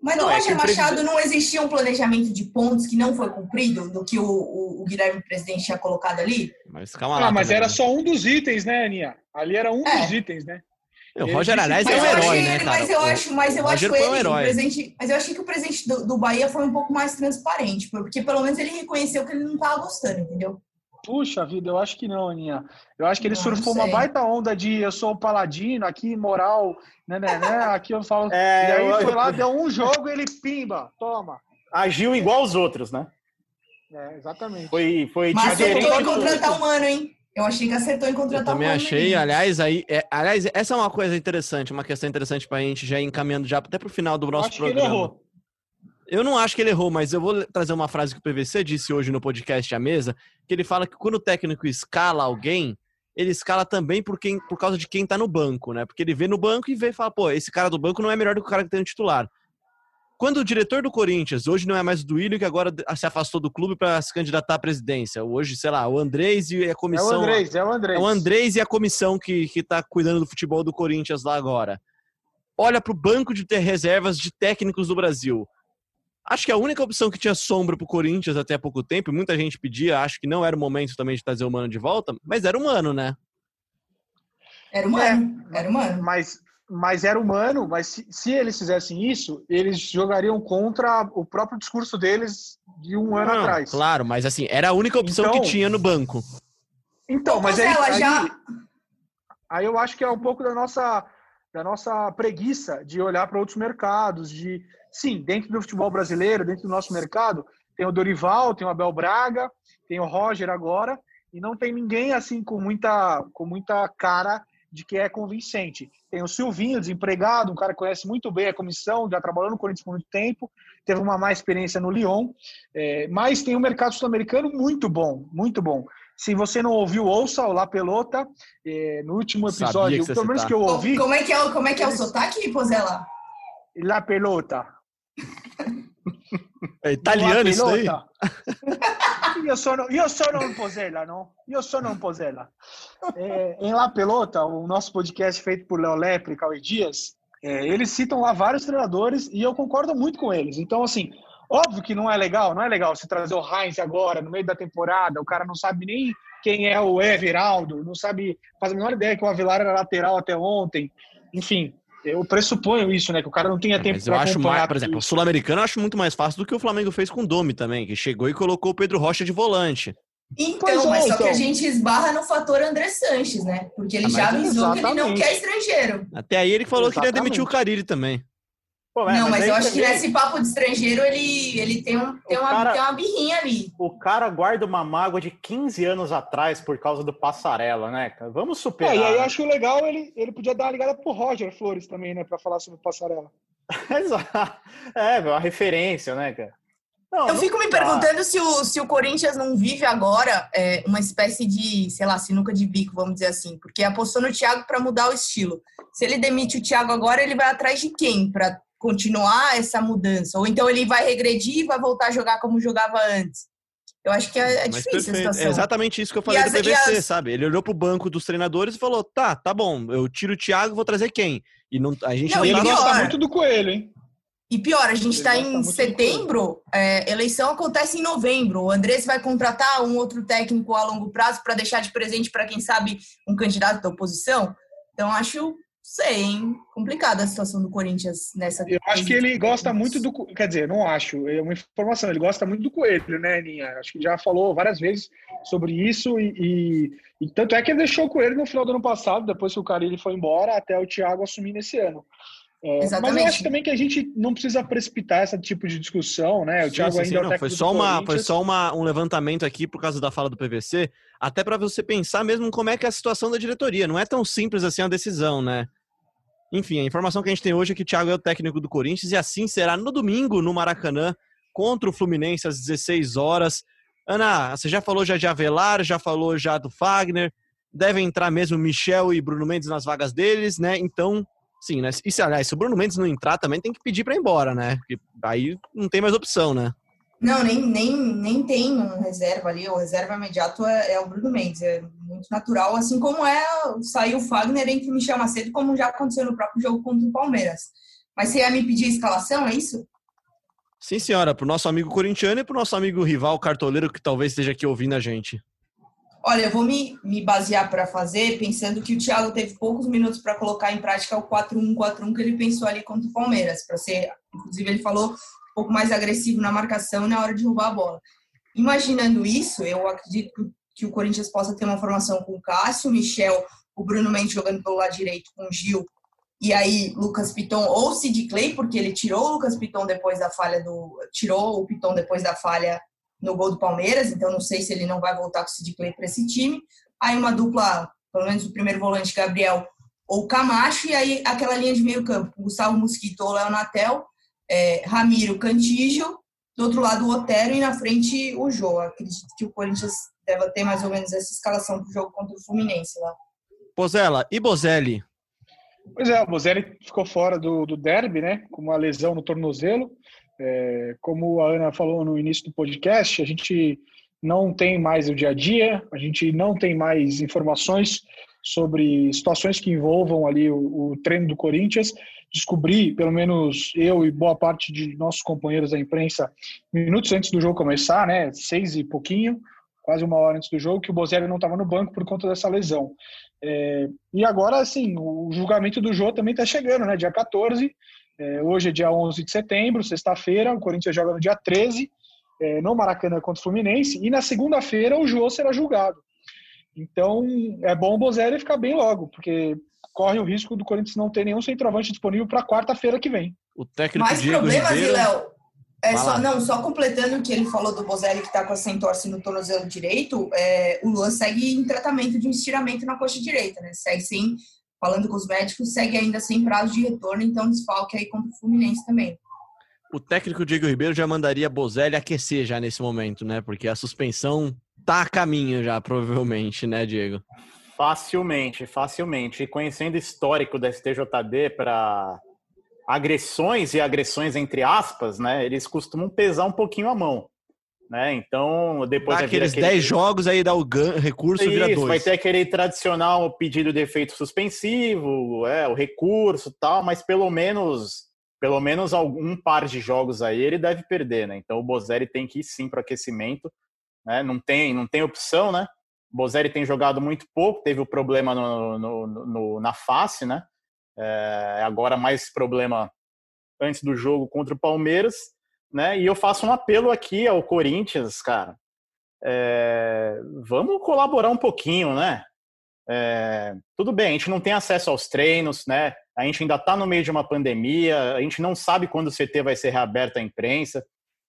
mas não, no Roger é Machado presidente... não existia um planejamento de pontos que não foi cumprido do que o, o, o Guilherme Presidente tinha colocado ali? Mas calma lá. Ah, mas era né? só um dos itens, né, Aninha? Ali era um é. dos itens, né? O Roger Aliás é um herói, né, cara? Mas eu acho, mas eu acho ele, um herói. Presidente, mas eu achei que o presidente do, do, Bahia foi um pouco mais transparente, porque pelo menos ele reconheceu que ele não estava gostando, entendeu? Puxa vida, eu acho que não, Aninha. Eu acho que ele não, surfou não uma baita onda de eu sou o paladino, aqui moral, né, né, né? Aqui eu falo. É, e aí eu... foi lá, deu um jogo, ele pimba, toma. Agiu igual os outros, né? É, exatamente. Foi, foi Mas diferente. em contratar um ano, hein? Eu achei que acertou em contratar eu também achei, aliás, aí, é, aliás, essa é uma coisa interessante, uma questão interessante pra gente já ir encaminhando já até pro final do nosso Acho programa. Que ele errou. Eu não acho que ele errou, mas eu vou trazer uma frase que o PVC disse hoje no podcast à mesa, que ele fala que quando o técnico escala alguém, ele escala também por, quem, por causa de quem tá no banco, né? Porque ele vê no banco e vê e fala, pô, esse cara do banco não é melhor do que o cara que tem no titular. Quando o diretor do Corinthians, hoje não é mais o Duílio, que agora se afastou do clube para se candidatar à presidência. Hoje, sei lá, o Andrés e a comissão. É o Andrés, é o Andrés. É o Andrés e a comissão que, que tá cuidando do futebol do Corinthians lá agora. Olha para o banco de ter reservas de técnicos do Brasil. Acho que a única opção que tinha sombra pro Corinthians até há pouco tempo, e muita gente pedia, acho que não era o momento também de trazer o Mano de volta, mas era o Mano, né? Era humano, é, era humano. Mas, mas era humano, mas se, se, eles fizessem isso, eles jogariam contra o próprio discurso deles de um ano Não, atrás. Claro, mas assim, era a única opção então, que tinha no banco. Então, mas aí, aí, já... aí eu acho que é um pouco da nossa, da nossa preguiça de olhar para outros mercados, de sim, dentro do futebol brasileiro, dentro do nosso mercado, tem o Dorival, tem o Abel Braga, tem o Roger agora, e não tem ninguém assim com muita, com muita cara de que é convincente. Tem o Silvinho, desempregado, um cara que conhece muito bem a comissão, já trabalhou no Corinthians por muito tempo, teve uma má experiência no Lyon, é, mas tem um mercado sul-americano muito bom, muito bom. Se você não ouviu, ouça o La Pelota, é, no último episódio, pelo menos que eu ouvi... Como é que é, como é, que é o sotaque, Pozela? La Pelota. É italiano isso aí? Io sono, io sono un Pozella, no? Io sono un Pozella. Em La Pelota, o nosso podcast feito por Léo Lepre e Cauê Dias, é, eles citam lá vários treinadores e eu concordo muito com eles. Então, assim, óbvio que não é legal, não é legal se trazer o Heinz agora, no meio da temporada, o cara não sabe nem quem é o Everaldo, não sabe, faz a menor ideia que o Avelar era lateral até ontem. Enfim, eu pressuponho isso, né? Que o cara não tenha é, tempo para eu acho mais, por exemplo, o sul-americano eu acho muito mais fácil do que o Flamengo fez com o Domi também, que chegou e colocou o Pedro Rocha de volante. Então, é, mas só então. que a gente esbarra no fator André Sanches, né? Porque ele ah, já avisou exatamente. que ele não quer estrangeiro. Até aí ele falou exatamente. que ia demitir o Carilli também. Pô, é, não, mas, mas eu acho também... que nesse papo de estrangeiro ele, ele tem, um, tem, uma, cara, tem uma birrinha ali. O cara guarda uma mágoa de 15 anos atrás por causa do passarela, né? Vamos superar. É, e aí eu acho legal ele, ele podia dar uma ligada pro Roger Flores também, né? Pra falar sobre o passarela. Exato. É, uma referência, né, cara? Não, eu fico me perguntando se o, se o Corinthians não vive agora é, uma espécie de, sei lá, sinuca de bico, vamos dizer assim, porque apostou no Thiago para mudar o estilo. Se ele demite o Thiago agora, ele vai atrás de quem para continuar essa mudança? Ou então ele vai regredir e vai voltar a jogar como jogava antes? Eu acho que é, é difícil a situação. É exatamente isso que eu falei as, do PVC, as... sabe? Ele olhou pro banco dos treinadores e falou: tá, tá bom, eu tiro o Thiago, vou trazer quem? E não, a gente não, não tá... gosta muito do Coelho, hein? E pior, a gente está em setembro, é, eleição acontece em novembro. O Andrés vai contratar um outro técnico a longo prazo para deixar de presente para quem sabe um candidato da oposição. Então acho sei, hein? Complicada a situação do Corinthians nessa. Eu acho que ele gosta muito do. Quer dizer, não acho, é uma informação. Ele gosta muito do Coelho, né, Ninha? Acho que já falou várias vezes sobre isso e, e, e tanto é que ele deixou o Coelho no final do ano passado, depois que o Carilli foi embora, até o Thiago assumir nesse ano. É, mas eu acho também que a gente não precisa precipitar esse tipo de discussão, né? O Thiago sim, sim, ainda sim, não, foi só uma Foi só uma, um levantamento aqui por causa da fala do PVC, até para você pensar mesmo como é que é a situação da diretoria. Não é tão simples assim a decisão, né? Enfim, a informação que a gente tem hoje é que o Thiago é o técnico do Corinthians e assim será no domingo no Maracanã contra o Fluminense às 16 horas. Ana, você já falou já de Avelar, já falou já do Fagner, deve entrar mesmo Michel e Bruno Mendes nas vagas deles, né? Então, sim, né? E se, aliás, se o Bruno Mendes não entrar, também tem que pedir para ir embora, né? Porque aí não tem mais opção, né? Não, nem, nem, nem tem um reserva ali. O reserva imediato é, é, o Bruno Mendes. É muito natural, assim como é sair o Fagner entre Michel Macedo, como já aconteceu no próprio jogo contra o Palmeiras. Mas você ia me pedir a escalação, é isso? Sim, senhora. Para o nosso amigo corintiano e para o nosso amigo rival cartoleiro que talvez esteja aqui ouvindo a gente. Olha, eu vou me, me basear para fazer, pensando que o Thiago teve poucos minutos para colocar em prática o 4-1-4-1 que ele pensou ali contra o Palmeiras. Para ser, inclusive, ele falou pouco mais agressivo na marcação na hora de roubar a bola. Imaginando isso, eu acredito que o Corinthians possa ter uma formação com o Cássio, Michel, o Bruno Mendes jogando pelo lado direito com o Gil, e aí Lucas Piton ou Sid Clay, porque ele tirou o Lucas Piton depois da falha do. tirou o Piton depois da falha no gol do Palmeiras, então não sei se ele não vai voltar com o Sid Clay para esse time. Aí uma dupla, pelo menos o primeiro volante, Gabriel ou Camacho, e aí aquela linha de meio campo, Gustavo Mosquito ou Léo Natel, é, Ramiro Cantígio, do outro lado o Otero e na frente o Jô. Acredito que o Corinthians deve ter mais ou menos essa escalação para o jogo contra o Fluminense lá. Pozella, e Bozelli? Pois é, o Bozelli ficou fora do, do derby, né? Com uma lesão no tornozelo. É, como a Ana falou no início do podcast, a gente não tem mais o dia a dia, a gente não tem mais informações sobre situações que envolvam ali o, o treino do Corinthians descobri, pelo menos eu e boa parte de nossos companheiros da imprensa, minutos antes do jogo começar, né, seis e pouquinho, quase uma hora antes do jogo, que o Bozelli não estava no banco por conta dessa lesão. É, e agora, assim, o julgamento do jogo também está chegando, né? Dia 14, é, hoje é dia 11 de setembro, sexta-feira, o Corinthians joga no dia 13, é, no Maracanã contra o Fluminense, e na segunda-feira o Jô será julgado. Então, é bom o Bozelli ficar bem logo, porque corre o risco do Corinthians não ter nenhum centroavante disponível para quarta-feira que vem. O técnico Mais Diego problemas, Ribeiro... Léo? É só, não, só completando o que ele falou do Bozelli que está com a centorse no tornozelo direito, é, o Luan segue em tratamento de um estiramento na coxa direita, né? Segue sem, falando com os médicos, segue ainda sem prazo de retorno, então desfalque aí contra o Fluminense também. O técnico Diego Ribeiro já mandaria Bozelli aquecer já nesse momento, né? Porque a suspensão tá a caminho já, provavelmente, né, Diego? Facilmente, facilmente. E conhecendo o histórico da STJD para agressões e agressões entre aspas, né? Eles costumam pesar um pouquinho a mão. Né? Então, depois aqueles aquele... 10 jogos aí dá o recurso Isso, vira dois. vai ter aquele tradicional pedido de efeito suspensivo, é, o recurso, tal, mas pelo menos pelo menos algum par de jogos aí ele deve perder, né? Então o Bozelli tem que ir sim para aquecimento, né? Não tem, não tem opção, né? O Bozelli tem jogado muito pouco, teve o problema no, no, no na face, né? É, agora mais problema antes do jogo contra o Palmeiras, né? E eu faço um apelo aqui ao Corinthians, cara. É, vamos colaborar um pouquinho, né? É, tudo bem, a gente não tem acesso aos treinos, né? A gente ainda está no meio de uma pandemia, a gente não sabe quando o CT vai ser reaberto à imprensa.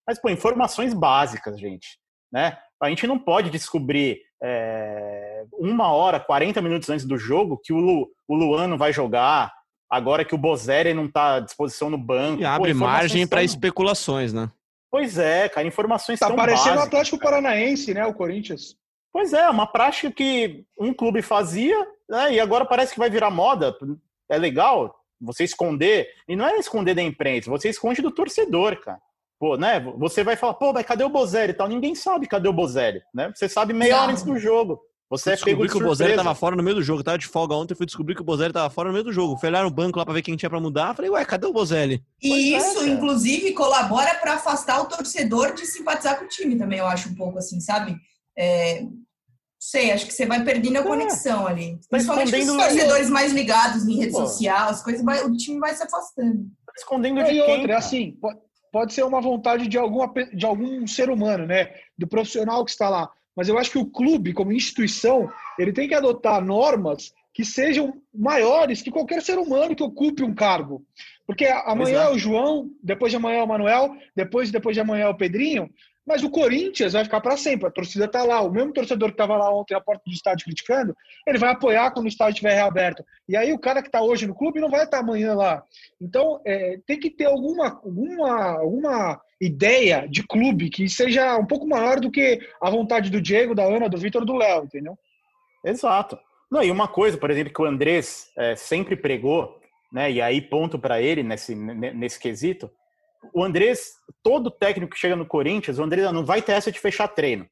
Mas, pô, informações básicas, gente. Né? A gente não pode descobrir é, uma hora, 40 minutos antes do jogo que o, Lu, o Luan não vai jogar, agora que o Bozelli não está à disposição no banco. E abre Pô, margem para especulações, né? Pois é, cara, informações Tá parecendo o Atlético Paranaense, né, o Corinthians. Pois é, uma prática que um clube fazia, né, e agora parece que vai virar moda. É legal você esconder, e não é esconder da imprensa, você esconde do torcedor, cara. Pô, né? Você vai falar, pô, mas cadê o Bozelli e tal? Ninguém sabe cadê o Bozelli, né? Você sabe meia hora antes do jogo. Você é pego de que o Bozelli tava fora no meio do jogo. Tava de folga ontem, fui descobrir que o Bozelli tava fora no meio do jogo. Fui olhar no banco lá pra ver quem tinha pra mudar. Falei, ué, cadê o Bozelli? E pois é, isso, é, inclusive, colabora para afastar o torcedor de simpatizar com o time também, eu acho um pouco assim, sabe? É, sei, acho que você vai perdendo a é. conexão ali. Tá Principalmente os torcedores mais ligados em rede Pô. social, as coisas vai, o time vai se afastando. Tá escondendo de e quem? Outra, assim, pode ser uma vontade de, alguma, de algum ser humano, né? Do profissional que está lá mas eu acho que o clube, como instituição, ele tem que adotar normas que sejam maiores que qualquer ser humano que ocupe um cargo. Porque amanhã é o João, depois de amanhã é o Manuel, depois depois de amanhã é o Pedrinho, mas o Corinthians vai ficar para sempre. A torcida está lá. O mesmo torcedor que estava lá ontem na porta do estádio criticando, ele vai apoiar quando o estádio estiver reaberto. E aí o cara que está hoje no clube não vai estar tá amanhã lá. Então é, tem que ter alguma, alguma, alguma ideia de clube que seja um pouco maior do que a vontade do Diego, da Ana, do Vitor, do Léo, entendeu? Exato. Não, e uma coisa, por exemplo, que o Andrés é, sempre pregou, né? E aí ponto para ele nesse nesse quesito o Andrés, todo técnico que chega no Corinthians, o Andrés não vai ter essa de fechar treino,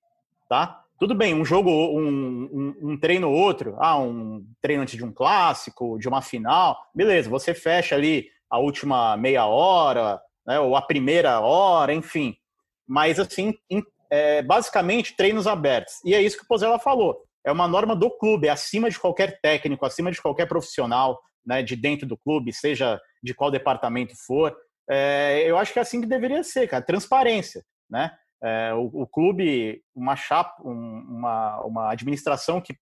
tá? Tudo bem, um jogo, um, um, um treino ou outro, ah, um treino antes de um clássico, de uma final, beleza, você fecha ali a última meia hora, né, ou a primeira hora, enfim. Mas, assim, é, basicamente, treinos abertos. E é isso que o Pozella falou. É uma norma do clube, é acima de qualquer técnico, acima de qualquer profissional né, de dentro do clube, seja de qual departamento for. É, eu acho que é assim que deveria ser, cara, transparência, né? É, o, o, clube, uma chapa, um, uma, uma administração que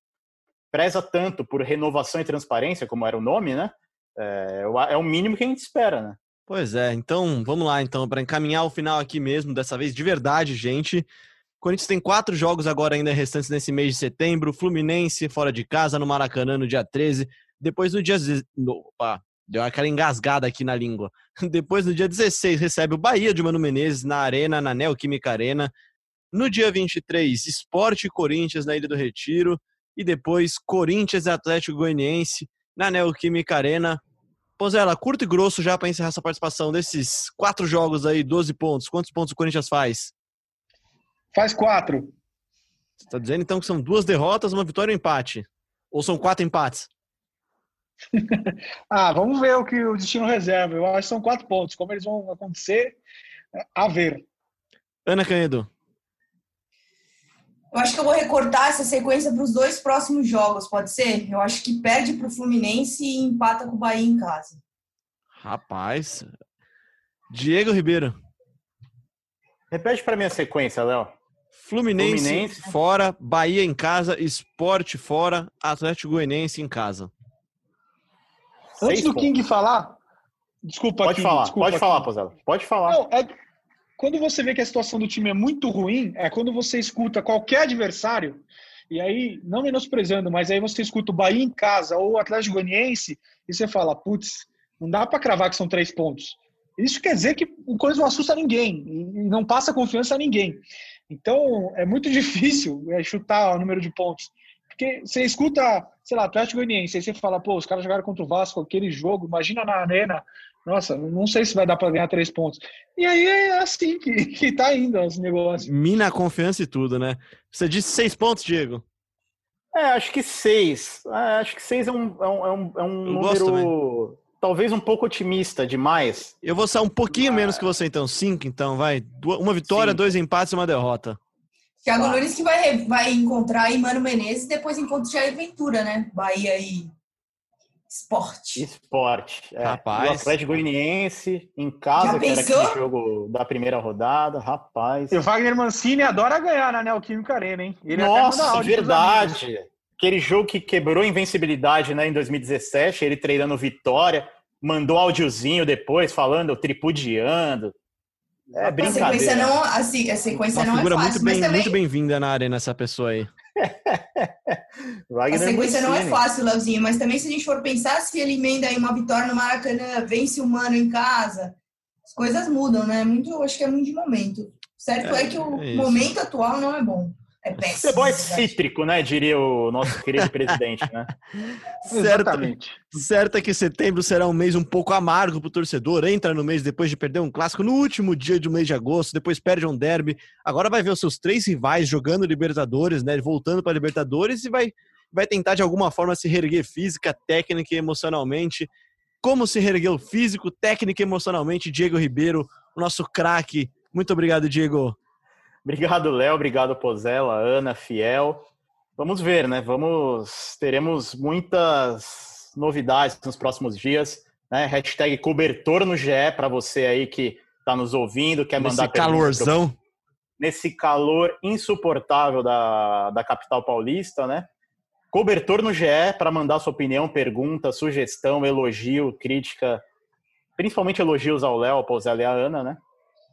preza tanto por renovação e transparência, como era o nome, né? É, é o mínimo que a gente espera, né? Pois é, então vamos lá, então, para encaminhar o final aqui mesmo, dessa vez de verdade, gente. O Corinthians tem quatro jogos agora ainda restantes nesse mês de setembro. Fluminense fora de casa no Maracanã no dia 13. Depois no dia. Opa, Deu aquela engasgada aqui na língua. Depois, no dia 16, recebe o Bahia de Mano Menezes na Arena, na Neoquímica Arena. No dia 23, Esporte Corinthians na Ilha do Retiro. E depois, Corinthians e Atlético Goianiense na Neoquímica Arena. Pozela, curto e grosso já para encerrar essa participação desses quatro jogos aí, 12 pontos. Quantos pontos o Corinthians faz? Faz quatro. Você está dizendo então que são duas derrotas, uma vitória e um empate? Ou são quatro empates? Ah, vamos ver o que o destino reserva. Eu acho que são quatro pontos. Como eles vão acontecer, a ver. Ana Canedo. Eu acho que eu vou recortar essa sequência para os dois próximos jogos, pode ser? Eu acho que perde para o Fluminense e empata com o Bahia em casa. Rapaz. Diego Ribeiro. Repete para mim a sequência, Léo. Fluminense, Fluminense, fora, Bahia em casa, Esporte fora, Atlético Goianiense em casa. Antes do King falar, desculpa. Pode King, falar, desculpa, pode falar. Pode falar. Não, é, quando você vê que a situação do time é muito ruim, é quando você escuta qualquer adversário, e aí, não menosprezando, mas aí você escuta o Bahia em casa ou o Atlético Goianiense, e você fala, putz, não dá para cravar que são três pontos. Isso quer dizer que o coisa não assusta ninguém e não passa confiança a ninguém. Então, é muito difícil é, chutar o número de pontos. Porque você escuta, sei lá, Atlético Goianiense, aí você fala, pô, os caras jogaram contra o Vasco, aquele jogo, imagina na arena, nossa, não sei se vai dar para ganhar três pontos. E aí é assim que, que tá indo os negócios. Mina a confiança e tudo, né? Você disse seis pontos, Diego? É, acho que seis. É, acho que seis é um, é um, é um é número talvez um pouco otimista demais. Eu vou ser um pouquinho Mas... menos que você, então. Cinco, então, vai. Uma vitória, Cinco. dois empates e uma derrota. Thiago Nunes que vai, vai encontrar aí Mano Menezes e depois encontra Jair Ventura, né? Bahia e Esporte. Esporte. É. Rapaz. O Atlético Goianiense em casa, que era aquele jogo da primeira rodada. Rapaz. E o Wagner Mancini adora ganhar na Neoquímica Arena, hein? Ele Nossa, verdade. Aquele jogo que quebrou a invencibilidade né, em 2017, ele treinando Vitória, mandou áudiozinho depois falando, tripudiando. É brincadeira. A sequência não, a, a sequência Uma não é figura é fácil, muito bem, também... muito bem-vinda na arena essa pessoa aí. a sequência não é fácil, Leozinho, mas também se a gente for pensar, se ele emenda aí uma vitória no Maracanã, vence o Mano em casa, as coisas mudam, né? Muito, acho que é muito de momento. Certo é, é que o é momento atual não é bom. É péssimo. Futebol é cítrico, né? Diria o nosso querido presidente, né? Exatamente. Certo é que setembro será um mês um pouco amargo para o torcedor. Entra no mês depois de perder um clássico no último dia do mês de agosto, depois perde um derby. Agora vai ver os seus três rivais jogando Libertadores, né? Voltando para Libertadores e vai, vai tentar de alguma forma se reerguer física, técnica e emocionalmente. Como se reergueu físico, técnica e emocionalmente, Diego Ribeiro, o nosso craque. Muito obrigado, Diego. Obrigado, Léo. Obrigado, Pozella, Ana, Fiel. Vamos ver, né? Vamos. Teremos muitas novidades nos próximos dias. Né? Hashtag cobertor no GE para você aí que está nos ouvindo, quer Nesse mandar calorzão. Pro... Nesse calor insuportável da, da capital paulista, né? Cobertor no GE para mandar sua opinião, pergunta, sugestão, elogio, crítica, principalmente elogios ao Léo, ao Pozella e à Ana, né?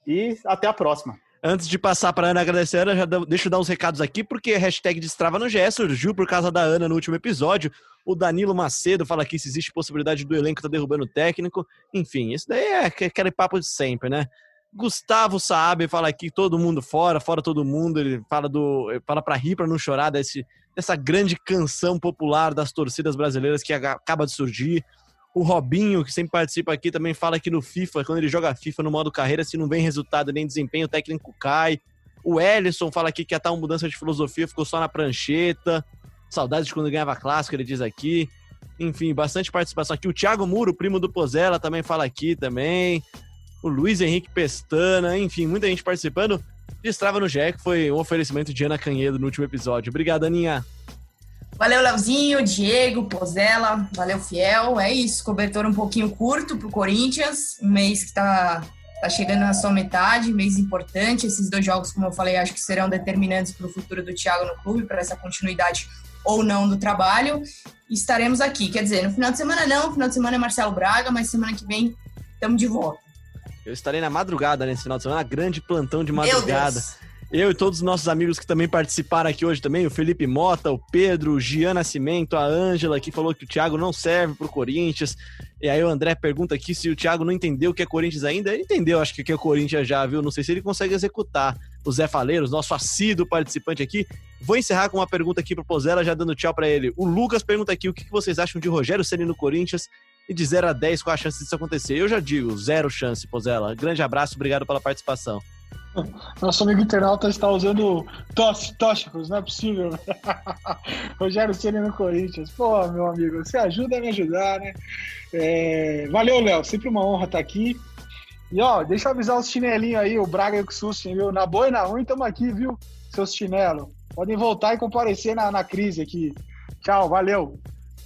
E até a próxima. Antes de passar para Ana agradecer, Ana, já deixa eu dar uns recados aqui, porque a hashtag Destrava no GE surgiu por causa da Ana no último episódio. O Danilo Macedo fala aqui se existe possibilidade do elenco tá derrubando o técnico. Enfim, isso daí é aquele papo de sempre, né? Gustavo Saab fala aqui todo mundo fora, fora todo mundo. Ele fala do, fala para rir, para não chorar desse, dessa grande canção popular das torcidas brasileiras que acaba de surgir. O Robinho, que sempre participa aqui, também fala que no FIFA, quando ele joga FIFA no modo carreira, se não vem resultado nem desempenho, o técnico cai. O Ellison fala aqui que a tal mudança de filosofia ficou só na prancheta. Saudades de quando ganhava clássico, ele diz aqui. Enfim, bastante participação aqui. O Thiago Muro, primo do Pozella, também fala aqui também. O Luiz Henrique Pestana, enfim, muita gente participando. Destrava no Jack, foi um oferecimento de Ana Canhedo no último episódio. Obrigado, Aninha. Valeu, Leozinho, Diego, Pozella, valeu, Fiel. É isso, cobertor um pouquinho curto para o Corinthians, um mês que está tá chegando na sua metade, mês importante. Esses dois jogos, como eu falei, acho que serão determinantes para o futuro do Thiago no clube, para essa continuidade ou não do trabalho. Estaremos aqui, quer dizer, no final de semana não, no final de semana é Marcelo Braga, mas semana que vem estamos de volta. Eu estarei na madrugada nesse final de semana, grande plantão de madrugada. Eu e todos os nossos amigos que também participaram aqui hoje também, o Felipe Mota, o Pedro, o Gian Nascimento, a Ângela, que falou que o Thiago não serve pro Corinthians. E aí o André pergunta aqui se o Thiago não entendeu o que é Corinthians ainda. Ele entendeu, acho que o que é Corinthians já, viu? Não sei se ele consegue executar. O Zé Faleiros, nosso assíduo participante aqui. Vou encerrar com uma pergunta aqui pro Pozella, já dando tchau para ele. O Lucas pergunta aqui o que vocês acham de Rogério Ceni no Corinthians e de 0 a 10 qual a chance disso acontecer. Eu já digo, zero chance, Pozella. Grande abraço, obrigado pela participação. Nosso amigo internauta está usando tóxicos, não é possível. Rogério Ceni no Corinthians. Pô, meu amigo, você ajuda a me ajudar, né? É... Valeu, Léo. Sempre uma honra estar aqui. E ó, deixa eu avisar os chinelinhos aí, o Braga e o Ksussin, viu? Na boa e na ruim, estamos aqui, viu? Seus chinelos. Podem voltar e comparecer na, na crise aqui. Tchau, valeu.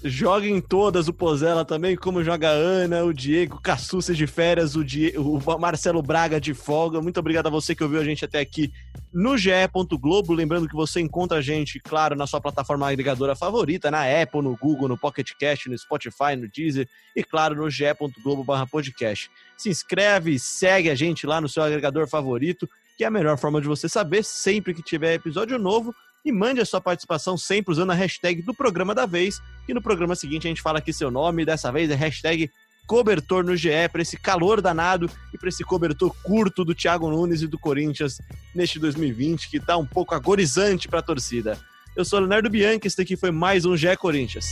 Joguem todas o Pozella também, como joga a Ana, o Diego, Cassucci de férias, o, Die... o Marcelo Braga de folga. Muito obrigado a você que ouviu a gente até aqui no GE. Globo. Lembrando que você encontra a gente, claro, na sua plataforma agregadora favorita, na Apple, no Google, no Pocket Cast, no Spotify, no Deezer e, claro, no ge.globo/podcast. Se inscreve, segue a gente lá no seu agregador favorito, que é a melhor forma de você saber sempre que tiver episódio novo e mande a sua participação sempre usando a hashtag do programa da vez. E no programa seguinte a gente fala aqui seu nome, dessa vez é hashtag cobertor no GE para esse calor danado e para esse cobertor curto do Thiago Nunes e do Corinthians neste 2020 que está um pouco agorizante para a torcida. Eu sou Leonardo Bianchi, esse daqui foi mais um GE Corinthians.